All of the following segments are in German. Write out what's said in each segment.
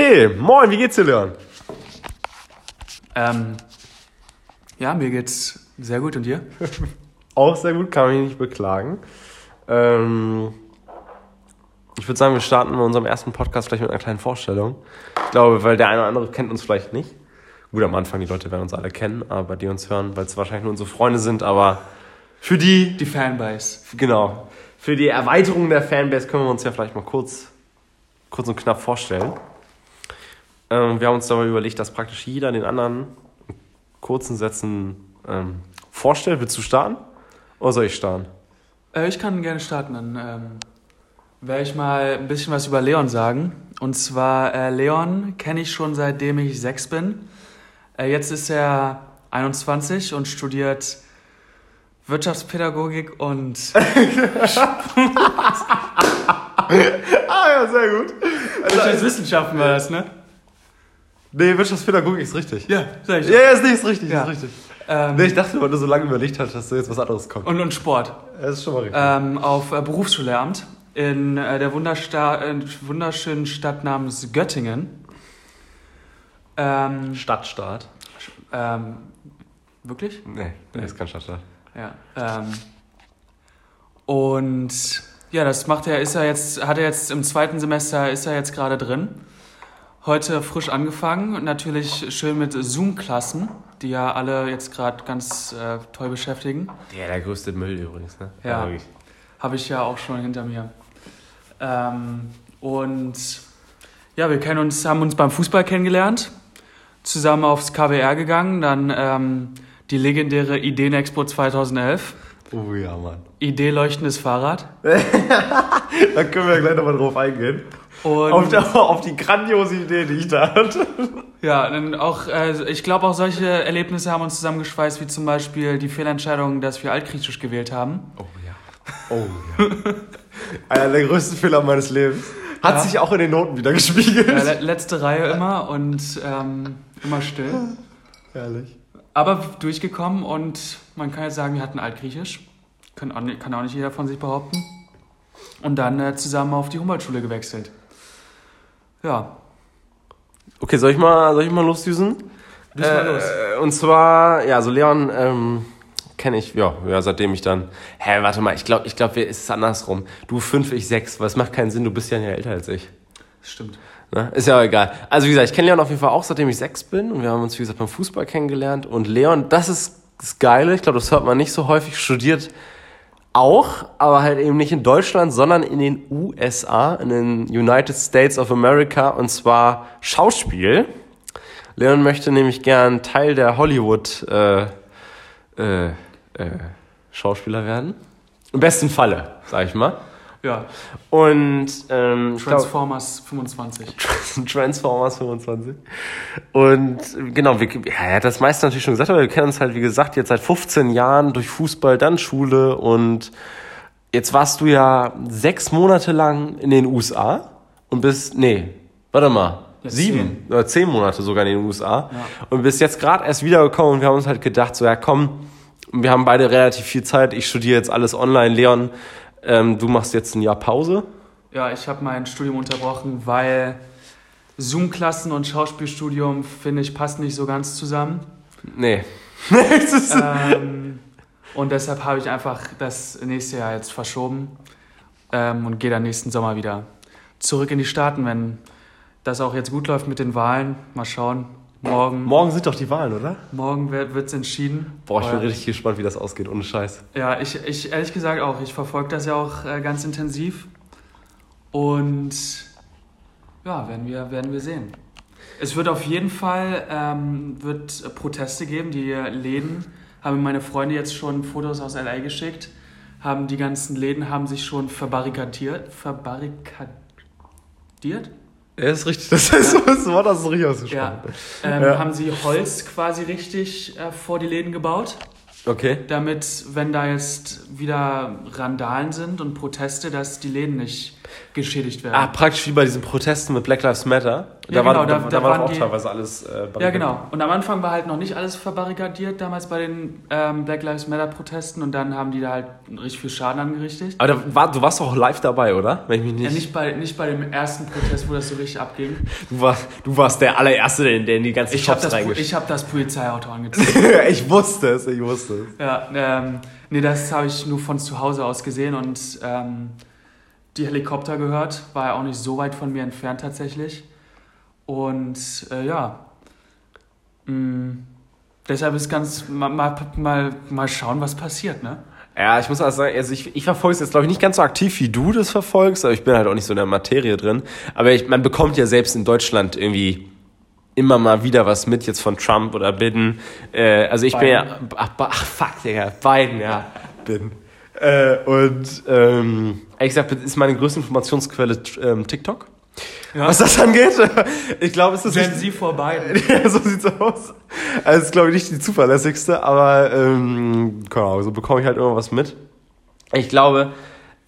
Okay, moin, wie geht's dir, Leon? Ähm, ja, mir geht's sehr gut und dir? Auch sehr gut, kann mich nicht beklagen. Ähm, ich würde sagen, wir starten mit unserem ersten Podcast gleich mit einer kleinen Vorstellung. Ich glaube, weil der eine oder andere kennt uns vielleicht nicht. Gut, am Anfang, die Leute werden uns alle kennen, aber die uns hören, weil es wahrscheinlich nur unsere Freunde sind, aber für die, Die Fanbase. genau, für die Erweiterung der Fanbase können wir uns ja vielleicht mal kurz, kurz und knapp vorstellen. Ähm, wir haben uns dabei überlegt, dass praktisch jeder den anderen in kurzen Sätzen ähm, vorstellt. Willst du starten? Oder soll ich starten? Äh, ich kann gerne starten, dann ähm, werde ich mal ein bisschen was über Leon sagen. Und zwar, äh, Leon kenne ich schon seitdem ich sechs bin. Äh, jetzt ist er 21 und studiert Wirtschaftspädagogik und Ah ja, sehr gut. Wirtschaftswissenschaften war das, ne? Nee, Wirtschaftspädagogik ist richtig. Ja, sag ich. Ja, ja, ist nicht, ist richtig, Ja. ist richtig. Ähm, Nee, ich dachte, weil du so lange überlegt hast, dass du jetzt was anderes kommt. und, und Sport. Das ist schon mal richtig. ähm, auf äh, Berufsschullehramt in äh, der Wundersta äh, wunderschönen Stadt namens Göttingen. Ähm, Stadtstaat. ähm, wirklich? Nee, nee, ist kein Stadtstaat. Ja. Ähm, und ja, das macht er, ist er jetzt, hat er jetzt im zweiten Semester, ist er jetzt gerade drin. Heute frisch angefangen natürlich schön mit Zoom-Klassen, die ja alle jetzt gerade ganz äh, toll beschäftigen. Der, der größte Müll übrigens, ne? Ja. wirklich. Habe ich ja auch schon hinter mir. Ähm, und ja, wir kennen uns, haben uns beim Fußball kennengelernt, zusammen aufs KWR gegangen, dann ähm, die legendäre Ideenexpo 2011, Oh ja, Mann. Idee leuchtendes Fahrrad. Da können wir gleich nochmal drauf eingehen. Und Auf, auf die grandiose Idee, die ich da hatte. ja, dann auch, äh, ich glaube auch solche Erlebnisse haben uns zusammengeschweißt, wie zum Beispiel die Fehlentscheidung, dass wir Altgriechisch gewählt haben. Oh ja. Oh ja. Einer der größten Fehler meines Lebens. Hat Ja. sich auch in den Noten wieder gespiegelt. Ja, le letzte Reihe immer und ähm, immer still. Herrlich. Aber durchgekommen und man kann jetzt sagen, wir hatten Altgriechisch. Kann auch nicht, kann auch nicht jeder von sich behaupten. Und dann äh, zusammen auf die Humboldt-Schule gewechselt. Ja, Okay, soll ich mal, soll ich mal losdüsen? düst mal los. Äh, und zwar, ja, so Leon ähm, kenne ich, ja, ja, seitdem ich dann. Hä, warte mal, ich glaube, ich glaub, es ist andersrum. Du fünf, ich sechs, weil es macht keinen Sinn, du bist ja Jahr älter als ich. Stimmt. Ne? Ist ja auch egal. Also wie gesagt, ich kenne Leon auf jeden Fall auch, seitdem ich sechs bin. Und wir haben uns, wie gesagt, beim Fußball kennengelernt. Und Leon, das ist das Geile, ich glaube, das hört man nicht so häufig, studiert auch, aber halt eben nicht in Deutschland, sondern in den USA, in den United States of America, und zwar Schauspiel. Leon möchte nämlich gern Teil der Hollywood äh, äh, äh, Schauspieler werden. Im besten Falle, sag ich mal. Ja, Und ähm, ich glaub- Transformers 25. Transformers 25. Und genau, wir, ja, er hat das meiste natürlich schon gesagt, aber wir kennen uns halt, wie gesagt, jetzt seit 15 Jahren durch Fußball, dann Schule und jetzt warst du ja sechs Monate lang in den USA und bist, nee, warte mal, Ja, sieben oder zehn Monate sogar in den USA Ja. und bist jetzt gerade erst wiedergekommen und wir haben uns halt gedacht, so ja komm, wir haben beide relativ viel Zeit, ich studiere jetzt alles online, Leon, ähm, du machst jetzt ein Jahr Pause. Ja, ich habe mein Studium unterbrochen, weil Zoom-Klassen und Schauspielstudium, finde ich, passen nicht so ganz zusammen. Nee. Ähm, und deshalb habe ich einfach das nächste Jahr jetzt verschoben ähm, und gehe dann nächsten Sommer wieder zurück in die Staaten, wenn das auch jetzt gut läuft mit den Wahlen. Mal schauen. Morgen, Morgen sind doch die Wahlen, oder? morgen wird es entschieden. Boah, ich bin richtig gespannt, wie das ausgeht, ohne Scheiß. Ja, ich, ich ehrlich gesagt auch. Ich verfolge das ja auch äh, ganz intensiv. Und ja, werden wir, werden wir sehen. Es wird auf jeden Fall ähm, wird Proteste geben. Die Läden haben meine Freunde jetzt schon Fotos aus LA geschickt. Haben die ganzen Läden haben sich schon verbarrikadiert. Verbarrikadiert? Ja, ist richtig. Das ist so das Wort, das ist richtig ausgesprochen. Ja. Ähm, Ja. Haben sie Holz quasi richtig äh, vor die Läden gebaut? Okay. damit, wenn da jetzt wieder Randalen sind und Proteste, dass die Läden nicht geschädigt werden. Ah, praktisch wie bei diesen Protesten mit Black Lives Matter. da war, genau, da, da- da, da war waren auch die- teilweise alles. Äh, Ja, genau. Und am Anfang war halt noch nicht alles verbarrikadiert, damals bei den ähm, Black Lives Matter-Protesten. Und dann haben die da halt richtig viel Schaden angerichtet. Aber da war, du warst doch live dabei, oder? Wenn ich mich nicht. Ja, nicht bei, nicht bei dem ersten Protest, wo das so richtig abging. du, warst, du warst der allererste, der, der in die ganzen Ich habe Shops das, reingeschickt ich hab das Polizeiauto angezogen. ich wusste es, ich wusste es. ja, ähm, nee, das habe ich nur von zu Hause aus gesehen und ähm, die Helikopter gehört. War ja auch nicht so weit von mir entfernt tatsächlich. Und äh, ja, mh, deshalb ist ganz mal, mal, mal, schauen, was passiert, ne? Ja, ich muss also sagen, also ich, ich verfolge es jetzt, glaube ich, nicht ganz so aktiv, wie du das verfolgst, aber ich bin halt auch nicht so in der Materie drin. Aber ich, man bekommt ja selbst in Deutschland irgendwie immer mal wieder was mit, jetzt von Trump oder Biden. Äh, also ich bin ja. Ach, ach fuck, Digga, Biden, ja. Biden. Äh, und ähm, ehrlich gesagt ist meine größte Informationsquelle ähm, TikTok. Ja. Was das angeht. Ich glaube, es ist Wenn nicht- sie vorbei. ja, so sieht's aus. Also, ist, glaube ich, nicht die zuverlässigste, aber, ähm, keine Ahnung, so bekomme ich halt immer was mit. Ich glaube,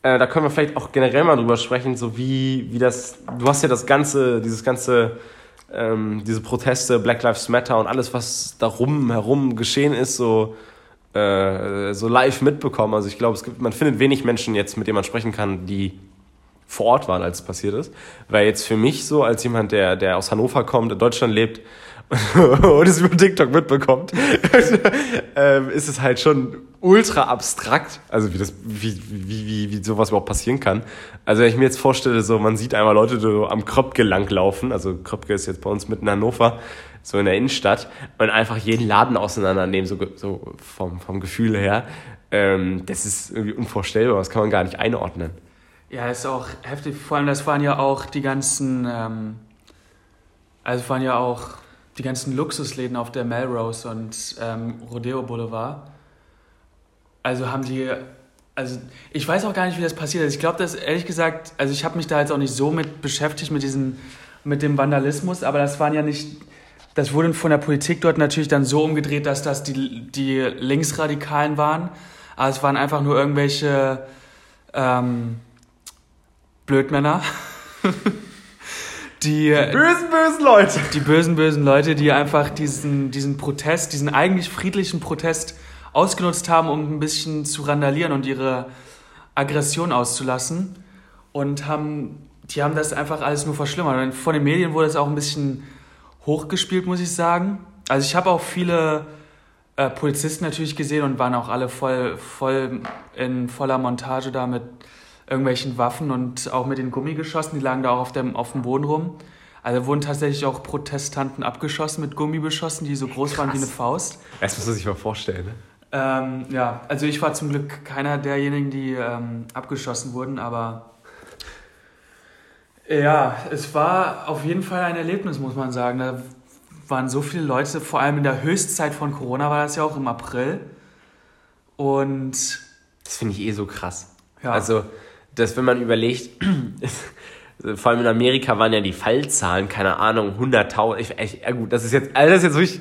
äh, da können wir vielleicht auch generell mal drüber sprechen, so wie, wie das, du hast ja das ganze, dieses ganze, ähm, diese Proteste, Black Lives Matter und alles, was darum herum geschehen ist, so, äh, so live mitbekommen. Also ich glaube, es gibt, man findet wenig Menschen jetzt, mit denen man sprechen kann, die vor Ort waren, als es passiert ist. Weil jetzt für mich so, als jemand, der, der aus Hannover kommt, in Deutschland lebt und es über TikTok mitbekommt, ähm, ist es halt schon ultra abstrakt, also wie das, wie, wie, wie, wie sowas überhaupt passieren kann. Also wenn ich mir jetzt vorstelle, so man sieht einmal Leute so am Kröpke langlaufen, also Kröpke ist jetzt bei uns mitten in Hannover, so in der Innenstadt, und einfach jeden Laden auseinandernehmen, so, so vom, vom Gefühl her. Ähm, das ist irgendwie unvorstellbar, das kann man gar nicht einordnen. Ja, ist auch heftig. Vor allem, das waren ja auch die ganzen, ähm, also waren ja auch die ganzen Luxusläden auf der Melrose und ähm, Rodeo Boulevard. Also haben die, also ich weiß auch gar nicht, wie das passiert ist. Ich glaube, dass ehrlich gesagt, also ich habe mich da jetzt auch nicht so mit beschäftigt mit diesem, mit dem Vandalismus, aber das waren ja nicht, das wurde von der Politik dort natürlich dann so umgedreht, dass das die, die Linksradikalen waren. Aber es waren einfach nur irgendwelche ähm, Blödmänner. die, Bösen, bösen Leute! die bösen, bösen Leute, die einfach diesen, diesen Protest, diesen eigentlich friedlichen Protest ausgenutzt haben, um ein bisschen zu randalieren und ihre Aggression auszulassen. Und haben, die haben das einfach alles nur verschlimmert. Und von den Medien wurde es auch ein bisschen hochgespielt, muss ich sagen. Also ich habe auch viele äh, Polizisten natürlich gesehen und waren auch alle voll, voll in voller Montage da mit irgendwelchen Waffen und auch mit den Gummigeschossen, die lagen da auch auf dem, auf dem Boden rum. Also wurden tatsächlich auch Protestanten abgeschossen mit Gummibeschossen, die so groß waren wie eine Faust. Das muss man sich mal vorstellen, ne? Ähm, ja, also ich war zum Glück keiner derjenigen, die ähm, abgeschossen wurden, aber ja, es war auf jeden Fall ein Erlebnis, muss man sagen. Da waren so viele Leute, vor allem in der Höchstzeit von Corona war das ja auch im April. Und Das finde ich eh so krass. Ja. Also, dass wenn man überlegt, vor allem in Amerika waren ja die Fallzahlen, keine Ahnung, 100.000. Ich, ja gut, das ist jetzt, also das ist jetzt wirklich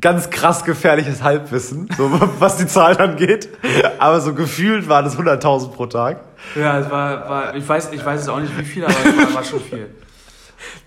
ganz krass gefährliches Halbwissen, so was die Zahlen angeht. Aber so gefühlt waren es 100.000 pro Tag. ja, es war, war ich, weiß, ich weiß es auch nicht wie viel, aber es war, war schon viel.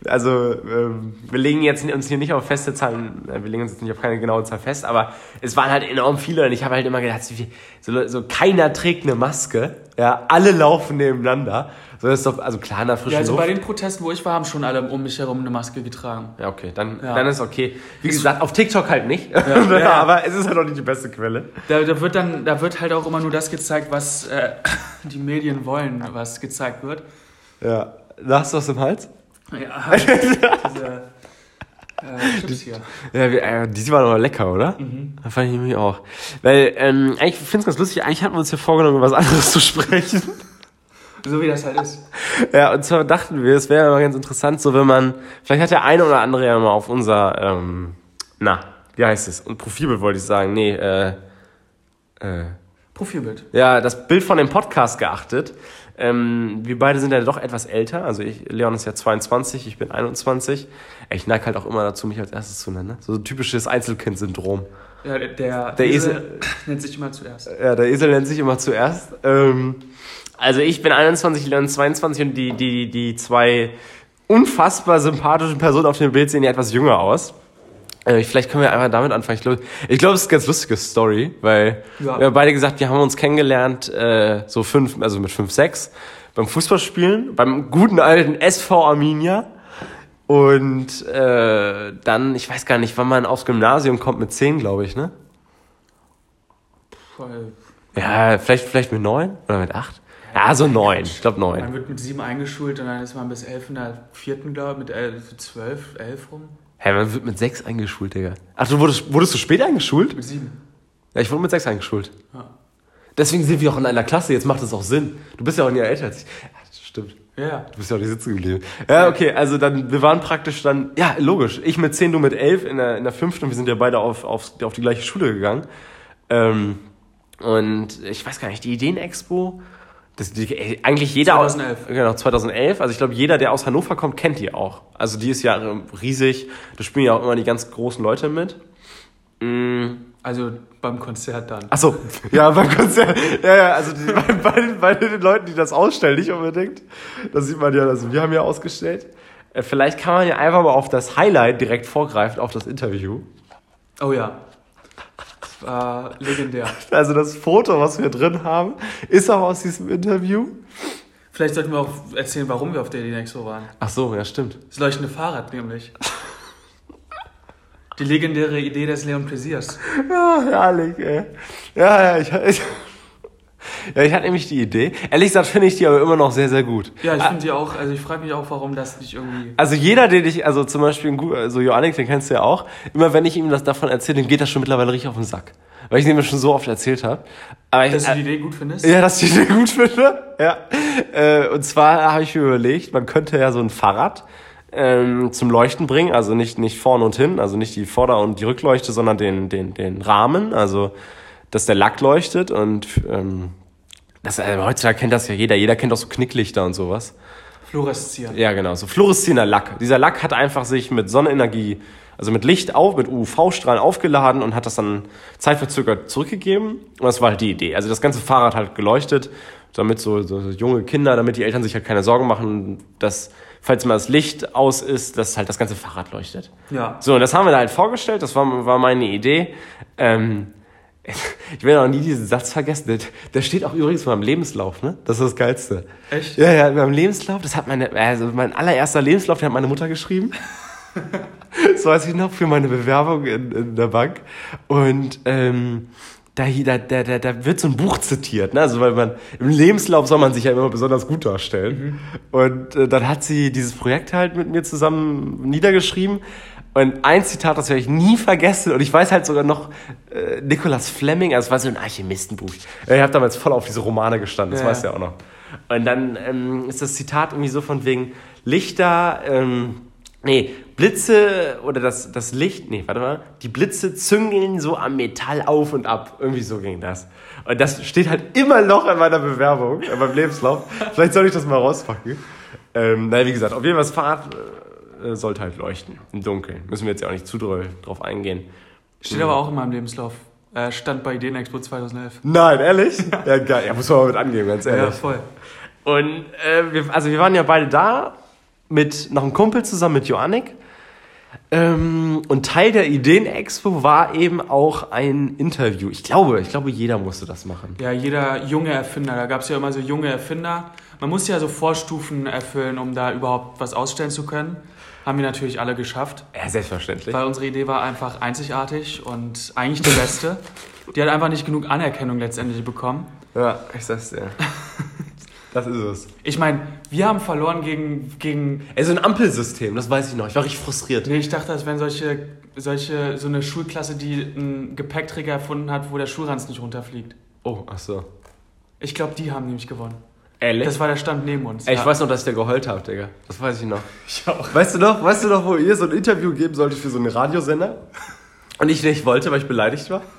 Also, ähm, wir legen jetzt uns hier nicht auf feste Zahlen, wir legen uns jetzt nicht auf keine genaue Zahl fest, aber es waren halt enorm viele und ich habe halt immer gedacht, so, so, keiner trägt eine Maske, ja, alle laufen nebeneinander. So ist doch, also klar, in der frischen Ja, also Luft. bei den Protesten, wo ich war, haben schon alle um mich herum eine Maske getragen. Ja, okay, dann, Ja. dann ist okay. Wie gesagt, auf TikTok halt nicht. ja, ja. Aber es ist halt auch nicht die beste Quelle. Da, da, wird dann, da wird halt auch immer nur das gezeigt, was äh, die Medien wollen, was gezeigt wird. Ja. Da hast du was im Hals? Ja, diese äh, Chips hier. Ja, äh, die waren aber lecker, oder? Mhm. Das fand ich nämlich auch. Weil, ähm, eigentlich finde ich ganz lustig, eigentlich hatten wir uns hier vorgenommen, über was anderes zu sprechen. So wie das halt ist. Ja, und zwar dachten wir, es wäre mal ganz interessant, so wenn man, vielleicht hat der eine oder andere ja mal auf unser, ähm, na, wie heißt es? Und Profilbild wollte ich sagen, nee, äh, äh, Profilbild. ja, das Bild von dem Podcast geachtet. Ähm, wir beide sind ja doch etwas älter. Also ich, Leon ist ja 22, ich bin 21. Ich neige halt auch immer dazu, mich als erstes zu nennen. Ne? So ein typisches Einzelkind-Syndrom. Ja, der, der, Der Esel nennt sich immer zuerst. Ja, der Esel nennt sich immer zuerst. Ähm, also ich bin 21, Leon 22 und die, die, die zwei unfassbar sympathischen Personen auf dem Bild sehen ja etwas jünger aus. Äh, vielleicht können wir einfach damit anfangen. Ich glaube, ich glaube, es ist eine ganz lustige Story, weil Ja. wir haben beide gesagt, wir haben uns kennengelernt, äh, so fünf, also mit fünf, sechs, beim Fußballspielen, beim guten alten SV Arminia. Und äh, dann, ich weiß gar nicht, wann man aufs Gymnasium kommt mit zehn, glaube ich, ne? Voll. Ja, vielleicht, vielleicht mit neun oder mit acht. Ja, so neun. Ich glaube neun. Man wird mit sieben eingeschult und dann ist man bis elf in der vierten, glaube ich, mit elf, zwölf, elf rum. Hä, man wird mit sechs eingeschult, Digga. Ach, du wurdest, wurdest du spät eingeschult? Mit sieben. Ja, ich wurde mit sechs eingeschult. Ja. Deswegen sind wir auch in einer Klasse, jetzt macht das auch Sinn. Du bist ja auch ein Jahr älter als ich. Ja, das stimmt. Ja. Du bist ja auch nicht sitzen geblieben. Ja, okay, also dann, wir waren praktisch dann, ja, logisch. Ich mit zehn, du mit elf in der, in der fünften und wir sind ja beide auf, auf, auf die gleiche Schule gegangen. Ähm, und ich weiß gar nicht, die Ideenexpo, das, die, ey, eigentlich jeder 2011. aus, genau, 2011. Also ich glaube, jeder, der aus Hannover kommt, kennt die auch. Also die ist ja riesig. Da spielen ja auch immer die ganz großen Leute mit. Mm. Also beim Konzert dann. Ach so, ja, beim Konzert. Ja, ja, also die, bei, bei, den, bei den Leuten, die das ausstellen, nicht unbedingt. Das sieht man ja, also wir haben ja ausgestellt. Äh, Vielleicht kann man ja einfach mal auf das Highlight direkt vorgreifen, auf das Interview. Oh ja. War legendär. Also das Foto, was wir drin haben, ist auch aus diesem Interview. Vielleicht sollten wir auch erzählen, warum wir auf der Ideenexpo waren. Ach so, ja, stimmt. Das leuchtende Fahrrad nämlich. Die legendäre Idee des Leon Plaisirs. Ja, herrlich, ey. Ja, ja, ich, ich, ja, ich hatte nämlich die Idee. Ehrlich gesagt finde ich die aber immer noch sehr, sehr gut. Ja, ich finde die auch, also ich frage mich auch, warum das nicht irgendwie. Also jeder, den ich, also zum Beispiel, also Joannik, den kennst du ja auch, immer wenn ich ihm das davon erzähle, dem geht das schon mittlerweile richtig auf den Sack. Weil ich es ihm schon so oft erzählt habe. Aber ich, Dass du die Idee gut findest? ja, dass ich die gut finde. Ja. Äh, und zwar habe ich mir überlegt, man könnte ja so ein Fahrrad ähm, zum Leuchten bringen, also nicht, nicht vorne und hin, also nicht die Vorder- und die Rückleuchte, sondern den, den, den Rahmen, also dass der Lack leuchtet und ähm, das, äh, heutzutage kennt das ja jeder, jeder kennt auch so Knicklichter und sowas. Fluoreszieren. Ja, genau, so fluoreszierender Lack. Dieser Lack hat einfach sich mit Sonnenenergie, also mit Licht auf, mit UV-Strahlen aufgeladen und hat das dann zeitverzögert zurückgegeben. Und das war halt die Idee. Also das ganze Fahrrad hat geleuchtet, damit so, so junge Kinder, damit die Eltern sich halt keine Sorgen machen, dass, falls mal das Licht aus ist, dass halt das ganze Fahrrad leuchtet. Ja. So, und das haben wir da halt vorgestellt, das war, war meine Idee. Ähm, ich werde auch nie diesen Satz vergessen. Der, steht auch übrigens in meinem Lebenslauf, ne? Das ist das Geilste. Echt? Ja, ja, in meinem Lebenslauf, das hat meine, also mein allererster Lebenslauf, den hat meine Mutter geschrieben. das weiß ich noch, für meine Bewerbung in, in der Bank. Und ähm, da, da, da, da, wird so ein Buch zitiert, ne? Also weil man im Lebenslauf soll man sich ja immer besonders gut darstellen. Und äh, dann hat sie dieses Projekt halt mit mir zusammen niedergeschrieben. Und ein Zitat, das werde ich nie vergessen. Und ich weiß halt sogar noch, äh, Nicholas Fleming, also es war so ein Alchemistenbuch. Ich habe damals voll auf diese Romane gestanden, das Ja, weißt du ja. auch noch. Und dann ähm, ist das Zitat irgendwie so von wegen Lichter, ähm, nee, Blitze oder das, das Licht, nee, warte mal, die Blitze züngeln so am Metall auf und ab. Irgendwie so ging das. Und das steht halt immer noch in meiner Bewerbung, in meinem Lebenslauf. Vielleicht soll ich das mal rauspacken. Ähm, naja, wie gesagt, auf jeden Fall das Fahrrad äh, sollte halt leuchten im Dunkeln. Müssen wir jetzt ja auch nicht zu doll drauf eingehen. Steht aber auch in meinem Lebenslauf. Äh, stand bei Ideenexpo 2011. Nein, ehrlich? Ja, geil. Ja, muss man mal mit angeben, ganz ehrlich. Ja, voll. Und äh, wir, also wir waren ja beide da mit noch einem Kumpel zusammen mit Joannik. Ähm, und Teil der Ideen-Expo war eben auch ein Interview. Ich glaube, ich glaube, jeder musste das machen. Ja, jeder junge Erfinder, da gab es ja immer so junge Erfinder. Man musste ja so Vorstufen erfüllen, um da überhaupt was ausstellen zu können. Haben wir natürlich alle geschafft, Ja, selbstverständlich. weil unsere Idee war einfach einzigartig und eigentlich die beste. Die hat einfach nicht genug Anerkennung letztendlich bekommen. Ja, ich sag's dir. Das ist es. Ich meine, wir haben verloren gegen, gegen. Ey, so ein Ampelsystem, das weiß ich noch. Ich war richtig frustriert. Nee, ich dachte, das wären solche, solche, so eine Schulklasse, die einen Gepäckträger erfunden hat, wo der Schulranz nicht runterfliegt. Oh, ach so. Ich glaube, die haben nämlich gewonnen. Ehrlich? Das war der Stand neben uns. Ey, ich ja. weiß noch, dass ich da geheult habe, Digga. Das weiß ich noch. Ich auch. Weißt du noch, weißt du noch, wo ihr so ein Interview geben solltet für so einen Radiosender? Und ich nicht wollte, weil ich beleidigt war?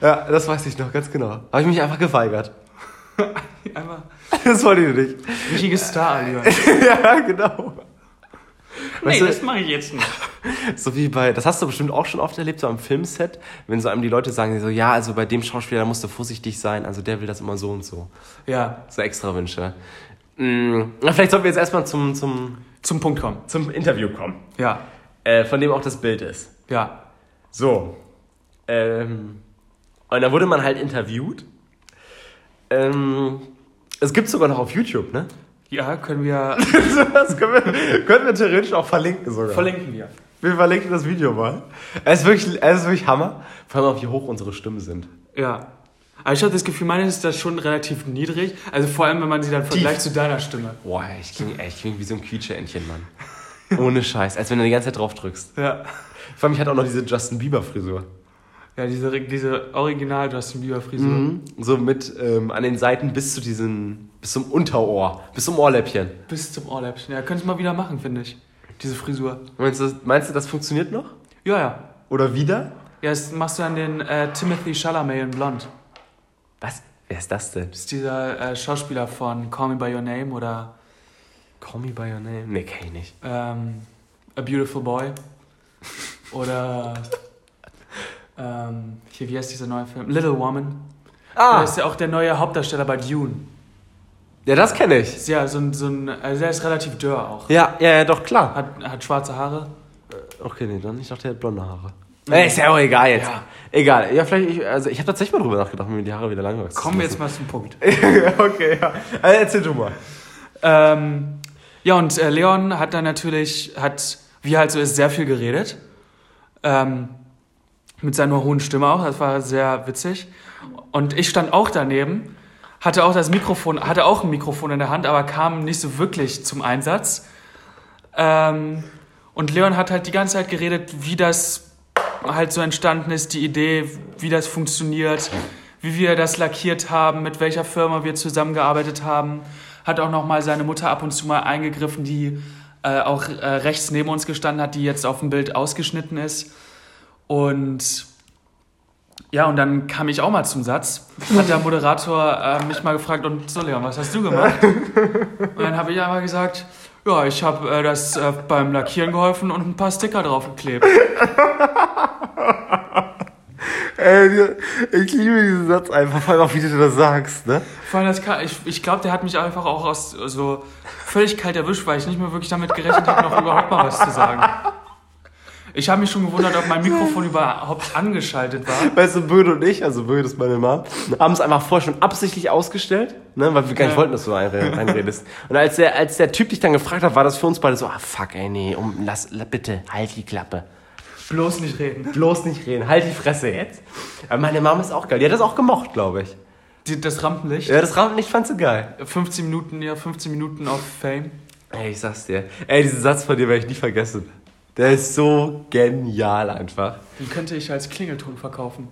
Ja, das weiß ich noch, ganz genau. Habe ich mich einfach geweigert. Einfach Das wollte ich nicht. richtiges Star, lieber. ja, genau. Weißt du, mache ich jetzt nicht. so wie bei, das hast du bestimmt auch schon oft erlebt, so am Filmset, wenn so einem die Leute sagen, so, ja, also bei dem Schauspieler, da musst du vorsichtig sein, also der will das immer so und so. Ja, So extra Wünsche. Mm, na, vielleicht sollten wir jetzt erstmal zum, zum, Zum Punkt kommen. zum Interview kommen, Ja, äh, von dem auch das Bild ist. ja. So. Ähm, und da wurde man halt interviewt. Ähm, es gibt sogar noch auf YouTube, ne? Ja, können wir. Das können wir, können wir theoretisch auch verlinken sogar. verlinken wir. Wir verlinken das Video mal. Es ist wirklich, es ist wirklich Hammer. Vor allem auch, wie hoch unsere Stimmen sind. Ja. Aber ich habe das Gefühl, meine ist das schon relativ niedrig. Also vor allem, wenn man sie dann vergleicht zu deiner Stimme. Boah, ich klinge echt kling wie so ein Quietscheentchen, Mann. Ohne Scheiß. Als wenn du die ganze Zeit drauf drückst. Ja. Vor allem, ich hatte auch noch diese Justin Bieber-Frisur. Ja, diese, diese Original Justin Bieber Frisur. Mhm. So mit ähm, an den Seiten bis zu diesen, bis zum Unterohr, bis zum Ohrläppchen. Bis zum Ohrläppchen. Ja, könnte ich mal wieder machen, finde ich. Diese Frisur. Meinst du, meinst du, das funktioniert noch? Ja, ja. Oder wieder? Ja, das machst du an den äh, Timothy Chalamet in Blond. Was? Wer ist das denn? Das ist dieser äh, Schauspieler von Call Me By Your Name oder Call me by your name? Nee, kenn ich nicht. ähm, A Beautiful Boy. Oder ähm, hier, wie heißt dieser neue Film? Little Woman. Ah! Der ist ja auch der neue Hauptdarsteller bei Dune. Ja, das kenne ich. Ja so ein, so ein also der ist relativ dürr auch. Ja, ja, ja, doch, klar. Hat, hat schwarze Haare. Okay, nee, dann. Ich dachte, er hat blonde Haare. Ey, ist ja auch egal jetzt. Ja. Egal. Ja, vielleicht, ich, also ich habe tatsächlich mal drüber nachgedacht, mir die Haare wieder lang wachsen Kommen wir jetzt mal zum Punkt. okay, ja. Also erzähl du mal. Ähm, ja, und äh, Leon hat dann natürlich, hat, wie halt so ist, sehr viel geredet. Ähm, mit seiner hohen Stimme auch, das war sehr witzig. Und ich stand auch daneben, hatte auch das Mikrofon, hatte auch ein Mikrofon in der Hand, aber kam nicht so wirklich zum Einsatz. Ähm, und Leon hat halt die ganze Zeit geredet, wie das halt so entstanden ist, die Idee, wie das funktioniert, wie wir das lackiert haben, mit welcher Firma wir zusammengearbeitet haben. Hat auch noch mal seine Mutter ab und zu mal eingegriffen, die äh, auch äh, rechts neben uns gestanden hat, die jetzt auf dem Bild ausgeschnitten ist. Und ja, und dann kam ich auch mal zum Satz. Hat der Moderator äh, mich mal gefragt, und so Leon, was hast du gemacht? Und dann habe ich einmal gesagt, ja, ich habe äh, das äh, beim Lackieren geholfen und ein paar Sticker draufgeklebt. Ey, ich liebe diesen Satz einfach, vor allem auch, wie du das sagst, ne? Vor allem, das kann, ich, ich glaube, der hat mich einfach auch aus so völlig kalt erwischt, weil ich nicht mehr wirklich damit gerechnet habe, noch überhaupt mal was zu sagen. Ich habe mich schon gewundert, ob mein Mikrofon überhaupt angeschaltet war. Weißt du, Böde und ich, also Böde ist meine Mom, haben es einfach vorher schon absichtlich ausgestellt, ne, weil wir gar nicht Ja. wollten, dass du einre- reinredest. Und als der, als der Typ dich dann gefragt hat, war das für uns beide so, ah, fuck, ey, nee, um, lass, la- bitte, halt die Klappe. Bloß nicht reden. Bloß nicht reden, halt die Fresse jetzt. Aber meine Mom ist auch geil, die hat das auch gemocht, glaube ich. Die, das Rampenlicht. Ja, das Rampenlicht fandst du geil. 15 Minuten, ja, 15 Minuten auf Fame. Ey, ich sag's dir. Ey, diesen Satz von dir werde ich nie vergessen. Der ist so genial einfach. Den könnte ich als Klingelton verkaufen.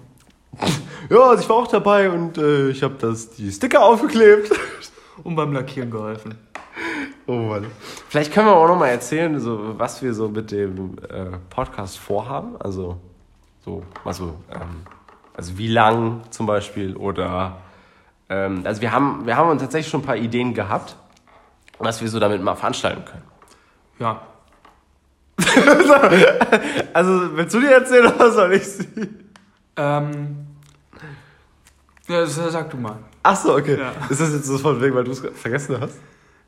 Ja, also ich war auch dabei und äh, ich habe das die Sticker aufgeklebt. Und beim Lackieren geholfen. Oh Mann. Vielleicht können wir auch noch mal erzählen, so, was wir so mit dem äh, Podcast vorhaben. Also, so, also, ähm, also wie lang zum Beispiel oder. Ähm, also, wir haben, wir haben uns tatsächlich schon ein paar Ideen gehabt, was wir so damit mal veranstalten können. Ja. Also, willst du dir erzählen oder soll ich sie? Ähm. Ja, sag du mal. Ach so, okay. Ja. Ist das jetzt so von wegen, weil du es vergessen hast?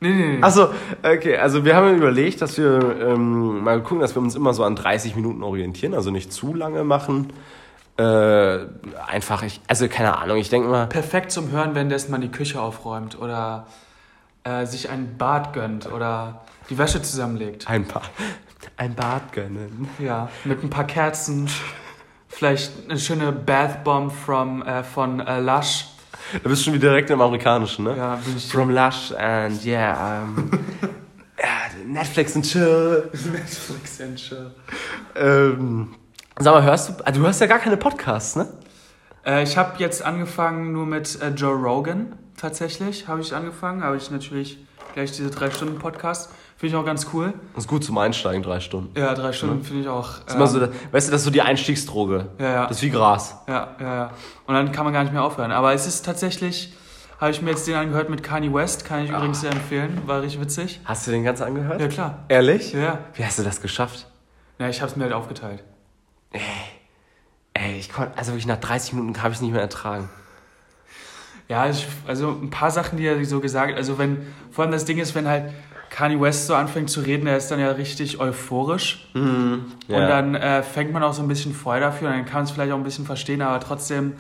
Nee, nee, nee. Achso, okay. Also wir haben überlegt, dass wir ähm, mal gucken, dass wir uns immer so an 30 Minuten orientieren, also nicht zu lange machen. Äh, einfach, ich, also keine Ahnung, ich denke mal, Perfekt zum Hören, währenddessen man die Küche aufräumt oder äh, sich ein Bad gönnt oder die Wäsche zusammenlegt. ein Bad, ein Bad gönnen. Ja, mit ein paar Kerzen. Vielleicht eine schöne Bath Bomb from, äh, von äh, Lush. Da bist du schon wieder direkt im Amerikanischen, ne? Ja, bin ich From Lush and yeah, um, ja, Netflix and chill. Netflix and chill. Ähm, sag mal, hörst du, ah, du hörst ja gar keine Podcasts, ne? Äh, ich habe jetzt angefangen nur mit äh, Joe Rogan. Tatsächlich habe ich angefangen. Habe ich natürlich gleich diese drei Stunden Podcast. Finde ich auch ganz cool. Das ist gut zum Einsteigen, drei Stunden. Ja, drei Stunden finde ich auch. Das ist immer so, ähm, weißt du, das ist so die Einstiegsdroge. ja, ja. Das ist wie Gras. Ja, ja, ja. Und dann kann man gar nicht mehr aufhören. Aber es ist tatsächlich, habe ich mir jetzt den angehört mit Kanye West, kann ich übrigens sehr empfehlen, war richtig witzig. Hast du den ganz angehört? Ja, klar. Ehrlich? Ja. Wie hast du das geschafft? Ja, ich habe es mir halt aufgeteilt. Ey, ich konnte, also wirklich nach 30 Minuten habe ich es nicht mehr ertragen. Ja, ich, also ein paar Sachen, die er so gesagt also wenn, vor allem das Ding ist, wenn halt Kanye West so anfängt zu reden, er ist dann ja richtig euphorisch. Mhm. Ja. Und dann äh, fängt man auch so ein bisschen Freude dafür und dann kann man es vielleicht auch ein bisschen verstehen, aber trotzdem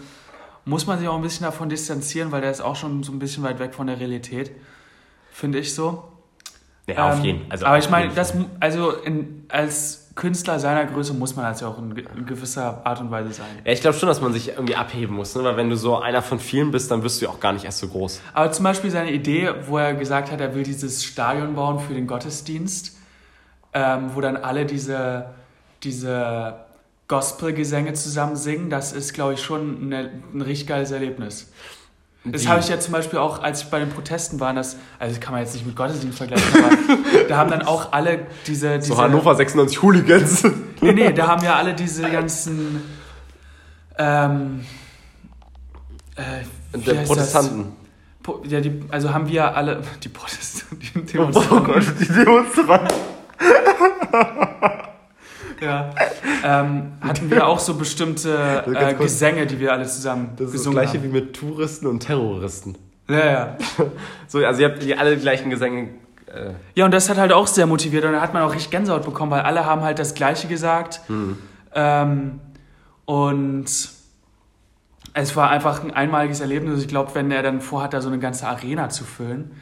muss man sich auch ein bisschen davon distanzieren, weil der ist auch schon so ein bisschen weit weg von der Realität, finde ich so. ja, auf Ähm, jeden also aber ich meine, das Fall. also in, als Künstler seiner Größe muss man ja auch in gewisser Art und Weise sein. Ja, ich glaube schon, dass man sich irgendwie abheben muss, ne? weil wenn du so einer von vielen bist, dann wirst du ja auch gar nicht erst so groß. Aber zum Beispiel seine Idee, wo er gesagt hat, er will dieses Stadion bauen für den Gottesdienst, ähm, wo dann alle diese, diese Gospelgesänge zusammen singen, das ist, glaube ich, schon eine, ein richtig geiles Erlebnis. Das habe ich ja zum Beispiel auch, als ich bei den Protesten war, das, also das kann man jetzt nicht mit Gottesdienst vergleichen, aber da haben dann auch alle diese, diese So Hannover 96 Hooligans. Nee, nee, da haben ja alle diese ganzen ähm, äh, Der Protestanten. Das? Ja, die, also haben wir alle, die Protestanten, die Oh Demonstranten, Gott, die Demonstranten. ja, ähm, hatten wir auch so bestimmte Ganz äh. Gesänge, die wir alle zusammen Das ist das gesungen gleiche haben. wie mit Touristen und Terroristen. Ja, ja. So, also ihr habt die alle die gleichen Gesänge. Äh, ja, und das hat halt auch sehr motiviert und da hat man auch richtig Gänsehaut bekommen, weil alle haben halt das Gleiche gesagt. hm. Ähm, und es war einfach ein einmaliges Erlebnis. Ich glaube, wenn er dann vorhat, da so eine ganze Arena zu füllen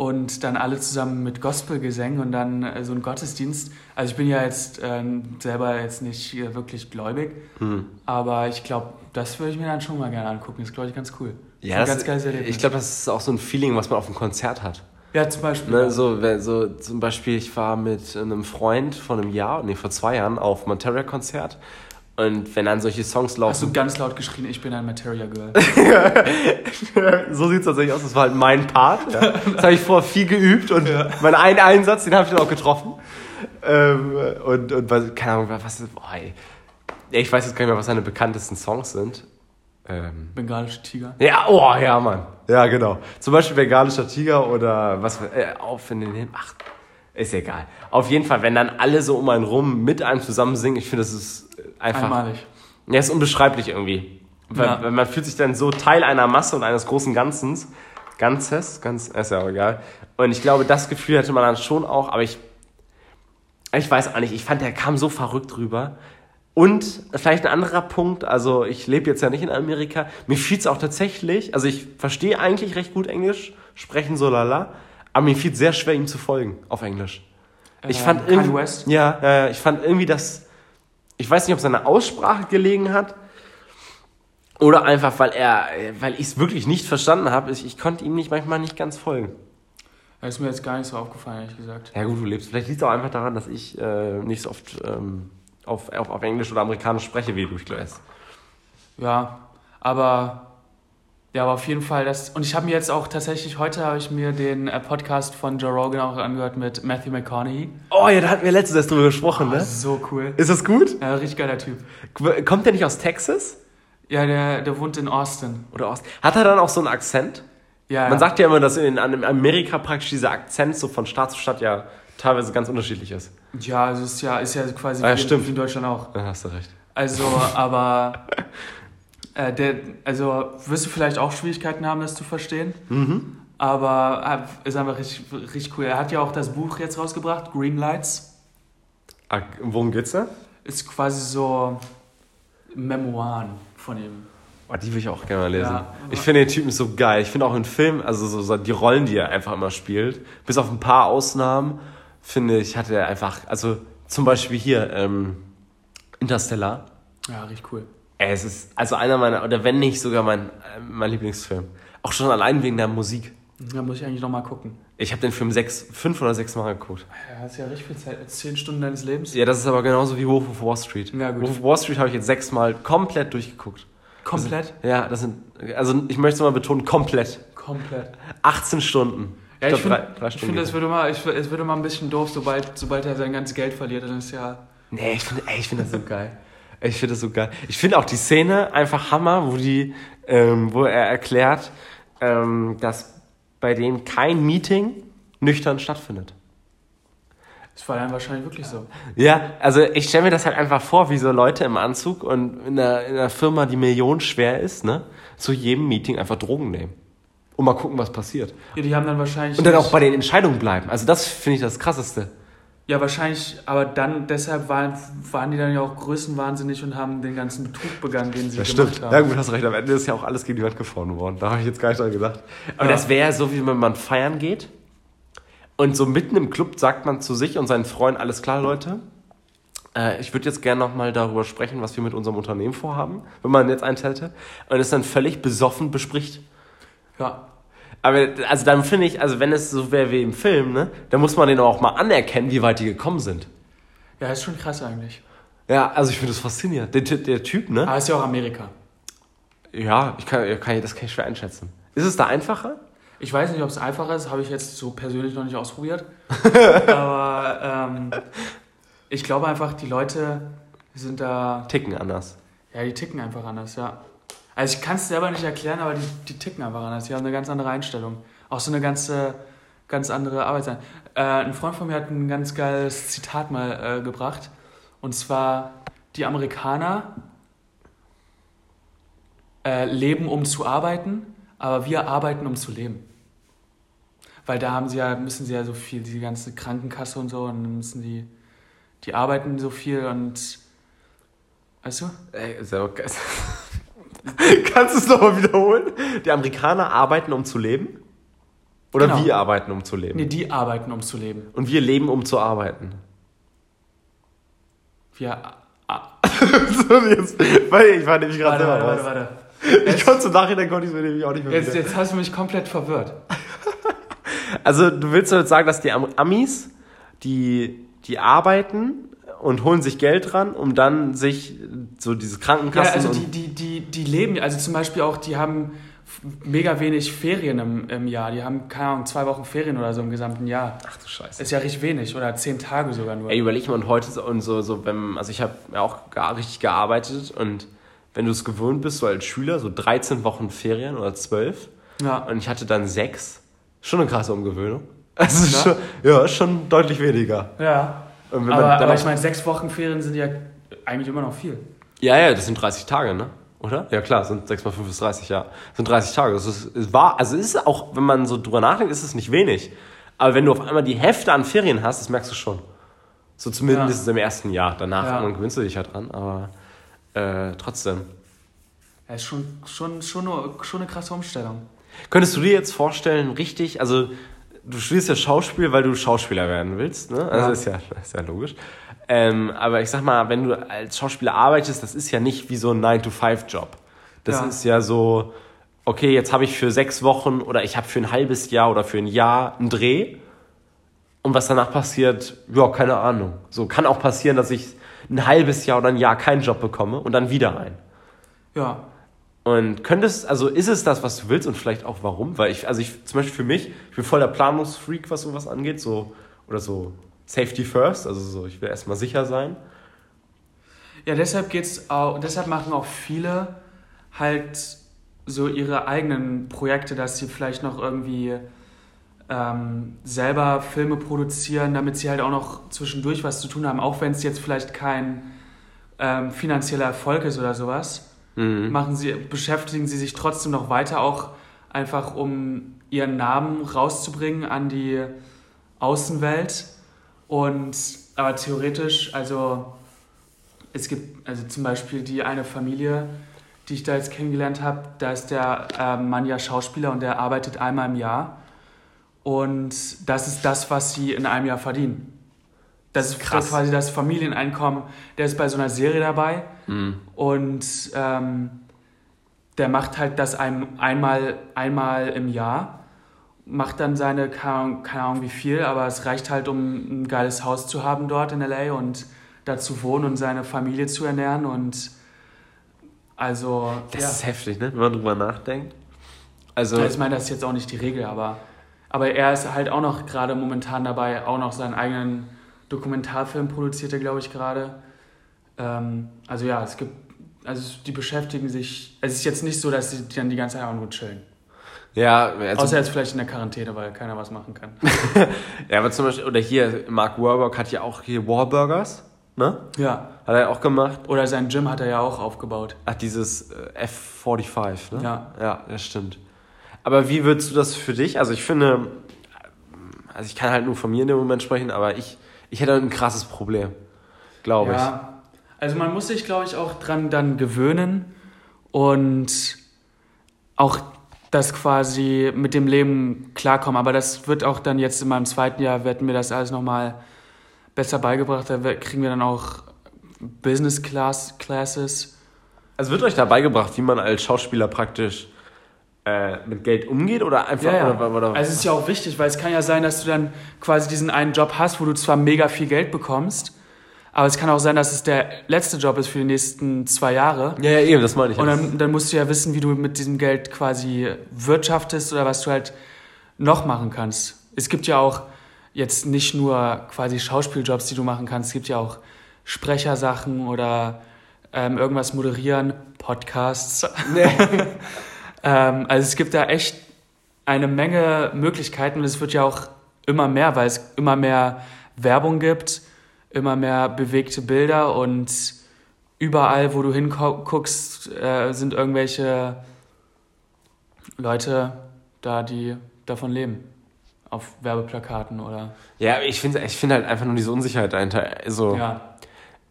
und dann alle zusammen mit Gospelgesängen und dann äh, so ein Gottesdienst. Also ich bin ja jetzt ähm, selber jetzt nicht äh, wirklich gläubig, Hm. aber ich glaube, das würde ich mir dann schon mal gerne angucken. Das ist, glaube ich, ganz cool. Ja, das, ganz ich glaube, das ist auch so ein Feeling, was man auf einem Konzert hat. ja, zum Beispiel. Ne, so, so zum Beispiel, ich war mit einem Freund vor einem Jahr, nee, vor zwei Jahren auf Materia-Konzert. Und wenn dann solche Songs Hast du laufen, ganz laut geschrien, ich bin ein Materia Girl. so sieht es tatsächlich aus, das war halt mein Part. Ja. Das habe ich vorher viel geübt und meinen einen Einsatz, den habe ich dann auch getroffen. Ähm, und, und keine Ahnung, was ist, boah, ey. Ich weiß jetzt gar nicht mehr, was seine bekanntesten Songs sind. Ähm, Bengalische Tiger. ja, oh, ja, Mann. Ja, genau. Zum Beispiel Bengalischer Tiger oder was, äh, auf in den Himmel. Ach, ist egal. Auf jeden Fall, wenn dann alle so um einen rum mit einem zusammen singen, ich finde, das ist einfach. Einmalig. Ja, ist unbeschreiblich irgendwie. Weil, Ja. weil man fühlt sich dann so Teil einer Masse und eines großen Ganzens. Ganzes, ganz, ist ja auch egal. Und ich glaube, das Gefühl hatte man dann schon auch, aber ich, ich weiß auch nicht, ich fand, der kam so verrückt rüber. Und vielleicht ein anderer Punkt, also ich lebe jetzt ja nicht in Amerika, mir fiel es auch tatsächlich, also ich verstehe eigentlich recht gut Englisch, sprechen so lala, aber mir fiel es sehr schwer, ihm zu folgen auf Englisch. Ich Ähm, fand irgendwie, West? ja, ja, ja, ich fand irgendwie das, ich weiß nicht, ob es an der Aussprache gelegen hat oder einfach, weil er, weil ich es wirklich nicht verstanden habe. Ich, ich konnte ihm nicht manchmal nicht ganz folgen. Das ist mir jetzt gar nicht so aufgefallen, ehrlich gesagt. Ja gut, du lebst. Vielleicht liegt es auch einfach daran, dass ich äh, nicht so oft ähm, auf, auf, auf Englisch oder Amerikanisch spreche wie du, ich glaube. Ja, aber ja, aber auf jeden Fall das. Und ich habe mir jetzt auch tatsächlich heute habe ich mir den äh, Podcast von Joe Rogan auch angehört mit Matthew McConaughey. Oh ja, da hatten wir letztes erst drüber gesprochen, ne? So cool. Ist das gut? Ja, richtig geiler Typ. Kommt der nicht aus Texas? Ja, der, der wohnt in Austin. Oder aus. Hat er dann auch so einen Akzent? Ja, Man sagt ja immer, dass in, Amerika praktisch dieser Akzent so von Stadt zu Stadt ja teilweise ganz unterschiedlich ist. ja, also ist ja, ist ja quasi Ah, ja, wie, in- stimmt. wie in Deutschland auch. Da hast du recht. Also, aber äh, der, also wirst du vielleicht auch Schwierigkeiten haben, das zu verstehen. Mhm. Aber äh, ist einfach richtig, richtig cool. Er hat ja auch das Buch jetzt rausgebracht, Green Lights. Ah, worum geht's da? Ist quasi so Memoiren von ihm. Oh, die will ich auch gerne mal lesen. Ja. Ich finde den Typen so geil. Ich finde auch in Filmen, also so, so die Rollen, die er einfach immer spielt, bis auf ein paar Ausnahmen, finde ich, hat er einfach, also zum Beispiel hier, ähm, Interstellar. Ja, richtig cool. Ey, es ist also einer meiner, oder wenn nicht sogar mein, äh, mein Lieblingsfilm. Auch schon allein wegen der Musik. Da muss ich eigentlich nochmal gucken. Ich habe den Film sechs, fünf oder sechs Mal geguckt. Ja, das ist ja richtig viel Zeit. Zehn Stunden deines Lebens. Ja, das ist aber genauso wie Wolf of Wall Street. Ja, gut. Wolf of Wall Street habe ich jetzt sechs Mal komplett durchgeguckt. Komplett? Ja, das sind, also ich möchte es mal betonen, komplett. Komplett. 18 Stunden. Ja, ich, finde, ich finde, es geht würde mal, ich, es würde mal ein bisschen doof, sobald, sobald er sein ganzes Geld verliert, dann ist ja. Nee, ich finde, ich finde das so geil. Ich finde das so geil. Ich finde auch die Szene einfach Hammer, wo die, ähm, wo er erklärt, ähm, dass bei denen kein Meeting nüchtern stattfindet. Das war dann wahrscheinlich wirklich so. Ja, also ich stelle mir das halt einfach vor, wie so Leute im Anzug und in einer, in einer Firma, die millionenschwer ist, ne, zu jedem Meeting einfach Drogen nehmen. Und mal gucken, was passiert. Ja, die haben dann wahrscheinlich. Und dann auch bei den Entscheidungen bleiben. Also das finde ich das Krasseste. Ja, wahrscheinlich, aber dann, deshalb waren, waren die dann ja auch größenwahnsinnig und haben den ganzen Betrug begangen, den sie Das gemacht stimmt. haben. Ja gut, hast recht. Am Ende ist ja auch alles gegen die Wand gefahren worden. Da habe ich jetzt gar nicht dran gedacht. Aber Ja. das wäre ja so, wie wenn man feiern geht und so mitten im Club sagt man zu sich und seinen Freunden, alles klar, Leute, äh, ich würde jetzt gerne nochmal darüber sprechen, was wir mit unserem Unternehmen vorhaben, wenn man jetzt eins hätte, und es dann völlig besoffen bespricht. Ja. Aber also dann finde ich, also wenn es so wäre wie im Film, ne, dann muss man denen auch mal anerkennen, wie weit die gekommen sind. Ja, ist schon krass eigentlich. Ja, also ich finde das faszinierend. Der, der Typ, ne? Aber ist ja auch Amerika. Ja, ich kann, kann, das kann ich schwer einschätzen. Ist es da einfacher? Ich weiß nicht, ob es einfacher ist, habe ich jetzt so persönlich noch nicht ausprobiert. Aber ähm, ich glaube einfach, die Leute sind da, Ticken anders. ja, die ticken einfach anders, ja. Also ich kann es selber nicht erklären, aber die, die ticken einfach anders. Die haben eine ganz andere Einstellung. Auch so eine ganze, ganz andere Arbeitszeit. Äh, ein Freund von mir hat ein ganz geiles Zitat mal äh, gebracht. Und zwar, die Amerikaner äh, leben, um zu arbeiten, aber wir arbeiten, um zu leben. Weil da haben sie ja, müssen sie ja so viel, die ganze Krankenkasse und so, und dann müssen die, die arbeiten so viel und, weißt du? Ey, ist ja auch geil. Kannst du es nochmal wiederholen? Die Amerikaner arbeiten, um zu leben? Oder Genau. wir arbeiten, um zu leben? Nee, die arbeiten, um zu leben. Und wir leben, um zu arbeiten. Wir, ah, so, jetzt, weil ich war nämlich gerade warte, selber warte, warte, warte. Ich konnte im Nachhinein konnte ich es mir nämlich auch nicht mehr Jetzt, wieder. jetzt hast du mich komplett verwirrt. Also du willst jetzt sagen, dass die Am- Amis, die, die arbeiten und holen sich Geld ran, um dann sich so diese Ja, Krankenkassen also und die, die, die, die leben, also zum Beispiel auch, die haben mega wenig Ferien im, im Jahr. Die haben, keine Ahnung, zwei Wochen Ferien oder so im gesamten Jahr. Ach du Scheiße. Ist ja richtig wenig oder zehn Tage sogar nur. Ey, überleg mal, und heute so, und so, so wenn, also ich habe ja auch gar richtig gearbeitet und wenn du es gewöhnt bist, so als Schüler, so 13 Wochen Ferien oder 12 Ja. und ich hatte dann sechs, schon eine krasse Umgewöhnung. Also Ja. schon, ja, schon deutlich weniger. Ja. Aber, man aber ich meine, sechs Wochen Ferien sind ja eigentlich immer noch viel. Ja, ja, das sind 30 Tage, ne? Oder? Ja klar, sind 6 mal 5 ist 30, ja. Das sind 30 Tage. Das ist, es war, also ist auch, wenn man so drüber nachdenkt, ist es nicht wenig. Aber wenn du auf einmal die Hälfte an Ferien hast, das merkst du schon. So zumindest im ersten Jahr. Danach Ja. gewöhnst du dich ja dran, aber äh, trotzdem. Ja, ist schon, schon, schon, eine, schon eine krasse Umstellung. Könntest du dir jetzt vorstellen, richtig, also du studierst ja Schauspiel, weil du Schauspieler werden willst, ne? Also Ja. ist ja, ist ja logisch. Ähm, aber ich sag mal, wenn du als Schauspieler arbeitest, das ist ja nicht wie so ein 9-to-5-Job. Das Ja. ist ja so, okay, jetzt habe ich für sechs Wochen oder ich habe für ein halbes Jahr oder für ein Jahr einen Dreh. Und was danach passiert, ja, keine Ahnung. So kann auch passieren, dass ich ein halbes Jahr oder ein Jahr keinen Job bekomme und dann wieder einen. Ja. Und könntest, also ist es das, was du willst und vielleicht auch warum? Weil ich, also ich, zum Beispiel für mich, ich bin voll der Planungsfreak, was sowas angeht, so, oder so Safety first, also so, ich will erstmal sicher sein. Ja, deshalb geht's auch, deshalb machen auch viele halt so ihre eigenen Projekte, dass sie vielleicht noch irgendwie ähm, selber Filme produzieren, damit sie halt auch noch zwischendurch was zu tun haben, auch wenn es jetzt vielleicht kein ähm, finanzieller Erfolg ist oder sowas. Mhm. Machen sie, beschäftigen sie sich trotzdem noch weiter, auch einfach um ihren Namen rauszubringen an die Außenwelt. Und aber theoretisch, also es gibt also zum Beispiel die eine Familie, die ich da jetzt kennengelernt habe, da ist der äh, Mann ja Schauspieler und der arbeitet einmal im Jahr. Und das ist das, was sie in einem Jahr verdienen. Das ist Krass. quasi das Familieneinkommen. Der ist bei so einer Serie dabei Mhm. und ähm, der macht halt das ein, einmal, einmal im Jahr, macht dann seine, keine Ahnung, wie viel, aber es reicht halt, um ein geiles Haus zu haben dort in L.A. und da zu wohnen und seine Familie zu ernähren und also, Das ja. ist heftig, ne? wenn man drüber nachdenkt. Also ich meine, das ist jetzt auch nicht die Regel, aber, aber er ist halt auch noch gerade momentan dabei, auch noch seinen eigenen Dokumentarfilm produziert er, glaube ich, gerade. Ähm, also ja, es gibt, also die beschäftigen sich, es ist jetzt nicht so, dass sie dann die ganze Zeit auch nur chillen. Ja, also, Außer jetzt vielleicht in der Quarantäne, weil keiner was machen kann. ja, aber zum Beispiel, oder hier, Mark Warburg hat ja auch hier Warburgers, ne? ja. Hat er auch gemacht. Oder sein Gym hat er ja auch aufgebaut. Ach, dieses äh, F45, ne? Ja. Ja, das stimmt. Aber wie würdest du das für dich? Also ich finde, also ich kann halt nur von mir in dem Moment sprechen, aber ich, ich hätte ein krasses Problem, glaube Ja. Also man muss sich, glaube ich, auch dran dann gewöhnen und auch das quasi mit dem Leben klarkommen. Aber das wird auch dann jetzt in meinem zweiten Jahr, wird mir das alles nochmal besser beigebracht. Da kriegen wir dann auch Business Class Classes. ich. Also wird euch da beigebracht, wie man als Schauspieler praktisch äh, mit Geld umgeht oder einfach Ja, ja. Oder, oder, Also es ist ja auch wichtig, weil es kann ja sein, dass du dann quasi diesen einen Job hast, wo du zwar mega viel Geld bekommst, aber es kann auch sein, dass es der letzte Job ist für die nächsten zwei Jahre. ja, ja, eben, das meine ich. Und dann, dann musst du ja wissen, wie du mit diesem Geld quasi wirtschaftest oder was du halt noch machen kannst. Es gibt ja auch jetzt nicht nur quasi Schauspieljobs, die du machen kannst, es gibt ja auch Sprechersachen oder ähm, irgendwas moderieren, Podcasts. ähm, also es gibt da echt eine Menge Möglichkeiten und es wird ja auch immer mehr, weil es immer mehr Werbung gibt, immer mehr bewegte Bilder und überall, wo du hinguckst, äh, sind irgendwelche Leute da, die davon leben. Auf Werbeplakaten oder. ja, ich finde ich finde halt einfach nur diese Unsicherheit dahinter. Also, Ja.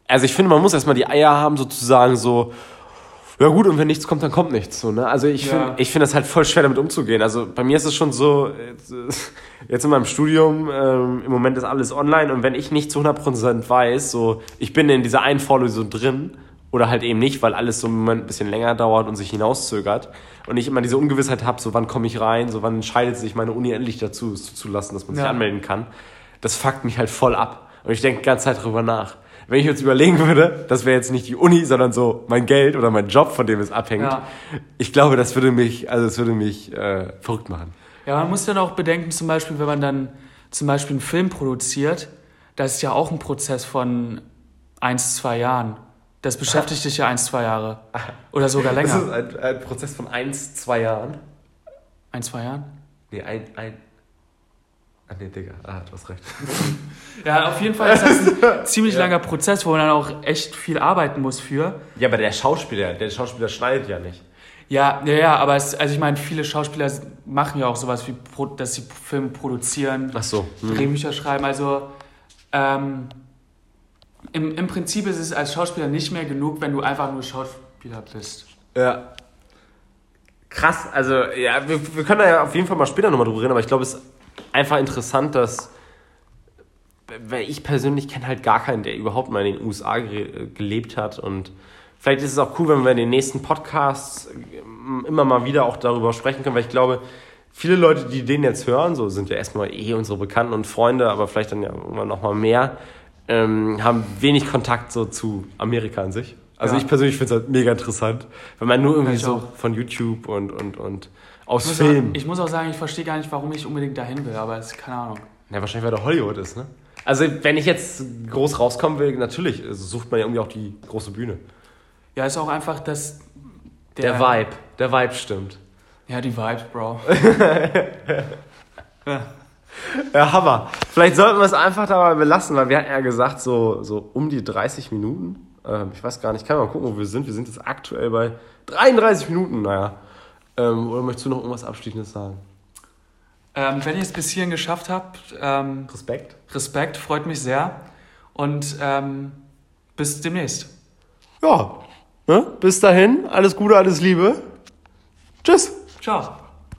also ich finde, man muss erstmal die Eier haben, sozusagen so, ja gut, und wenn nichts kommt, dann kommt nichts. So, ne? Also ich Ja. finde ich finde das halt voll schwer, damit umzugehen. Also bei mir ist es schon so, jetzt, äh, jetzt in meinem Studium, ähm, im Moment ist alles online und wenn ich nicht zu 100% weiß, so, ich bin in dieser einen Vorlesung drin oder halt eben nicht, weil alles so im Moment ein bisschen länger dauert und sich hinauszögert und ich immer diese Ungewissheit habe, so wann komme ich rein, so wann entscheidet sich meine Uni endlich dazu, es zuzulassen, dass man sich Ja. anmelden kann, das fuckt mich halt voll ab. Und ich denke die ganze Zeit drüber nach. Wenn ich jetzt überlegen würde, das wäre jetzt nicht die Uni, sondern so mein Geld oder mein Job, von dem es abhängt, Ja. ich glaube, das würde mich, also es würde mich äh, verrückt machen. Ja, man muss dann auch bedenken, zum Beispiel, wenn man dann zum Beispiel einen Film produziert, das ist ja auch ein Prozess von eins, zwei Jahren. Das beschäftigt dich ja eins, zwei Jahre. Oder sogar Das länger. ist ein, ein Prozess von eins, zwei Jahren. Ein, zwei Jahren? Nee, ein, ein. Ah, nee, Digga, ah, du hast recht. Ja, auf jeden Fall ist das ein ziemlich langer Prozess, wo man dann auch echt viel arbeiten muss für. Ja, aber der Schauspieler, der Schauspieler schneidet ja nicht. Ja, ja, ja, aber es, also ich meine, viele Schauspieler machen ja auch sowas wie, dass sie Filme produzieren, Ach so. Hm. Drehbücher schreiben. Also ähm, im, im Prinzip ist es als Schauspieler nicht mehr genug, wenn du einfach nur Schauspieler bist. Ja. Krass, also, ja, wir, wir können da ja auf jeden Fall mal später nochmal drüber reden, aber ich glaube, es einfach interessant, dass. Weil ich persönlich kenne halt gar keinen, der überhaupt mal in den USA ge gelebt hat. Und vielleicht ist es auch cool, wenn wir in den nächsten Podcasts ähm, immer mal wieder auch darüber sprechen können, weil ich glaube, viele Leute, die den jetzt hören, so sind ja erstmal eh unsere Bekannten und Freunde, aber vielleicht dann ja irgendwann nochmal mehr, ähm, haben wenig Kontakt so zu Amerika an sich. Also Ja. ich persönlich finde es halt mega interessant, wenn man nur irgendwie so von YouTube und, und, und aus muss, Filmen. auch, ich muss auch sagen, ich verstehe gar nicht, warum ich unbedingt dahin will, aber es ist keine Ahnung. Ja, wahrscheinlich, weil der Hollywood ist, ne? Also, wenn ich jetzt groß rauskommen will, natürlich also sucht man ja irgendwie auch die große Bühne. Ja, ist auch einfach, dass Der, Vibe, der Vibe stimmt. Ja, die Vibes, Bro. Ja, Hammer. Vielleicht sollten wir es einfach dabei belassen, weil wir hatten ja gesagt, so, so um die 30 Minuten. Ähm, ich weiß gar nicht, kann mal gucken, wo wir sind. Wir sind jetzt aktuell bei 33 Minuten, naja. Ähm, oder möchtest du noch irgendwas Abschließendes sagen? Ähm, wenn ihr es bis hierhin geschafft habt, ähm, Respekt. Respekt, freut mich sehr. Und ähm, bis demnächst. Ja, ne? bis dahin, alles Gute, alles Liebe. Tschüss. Ciao.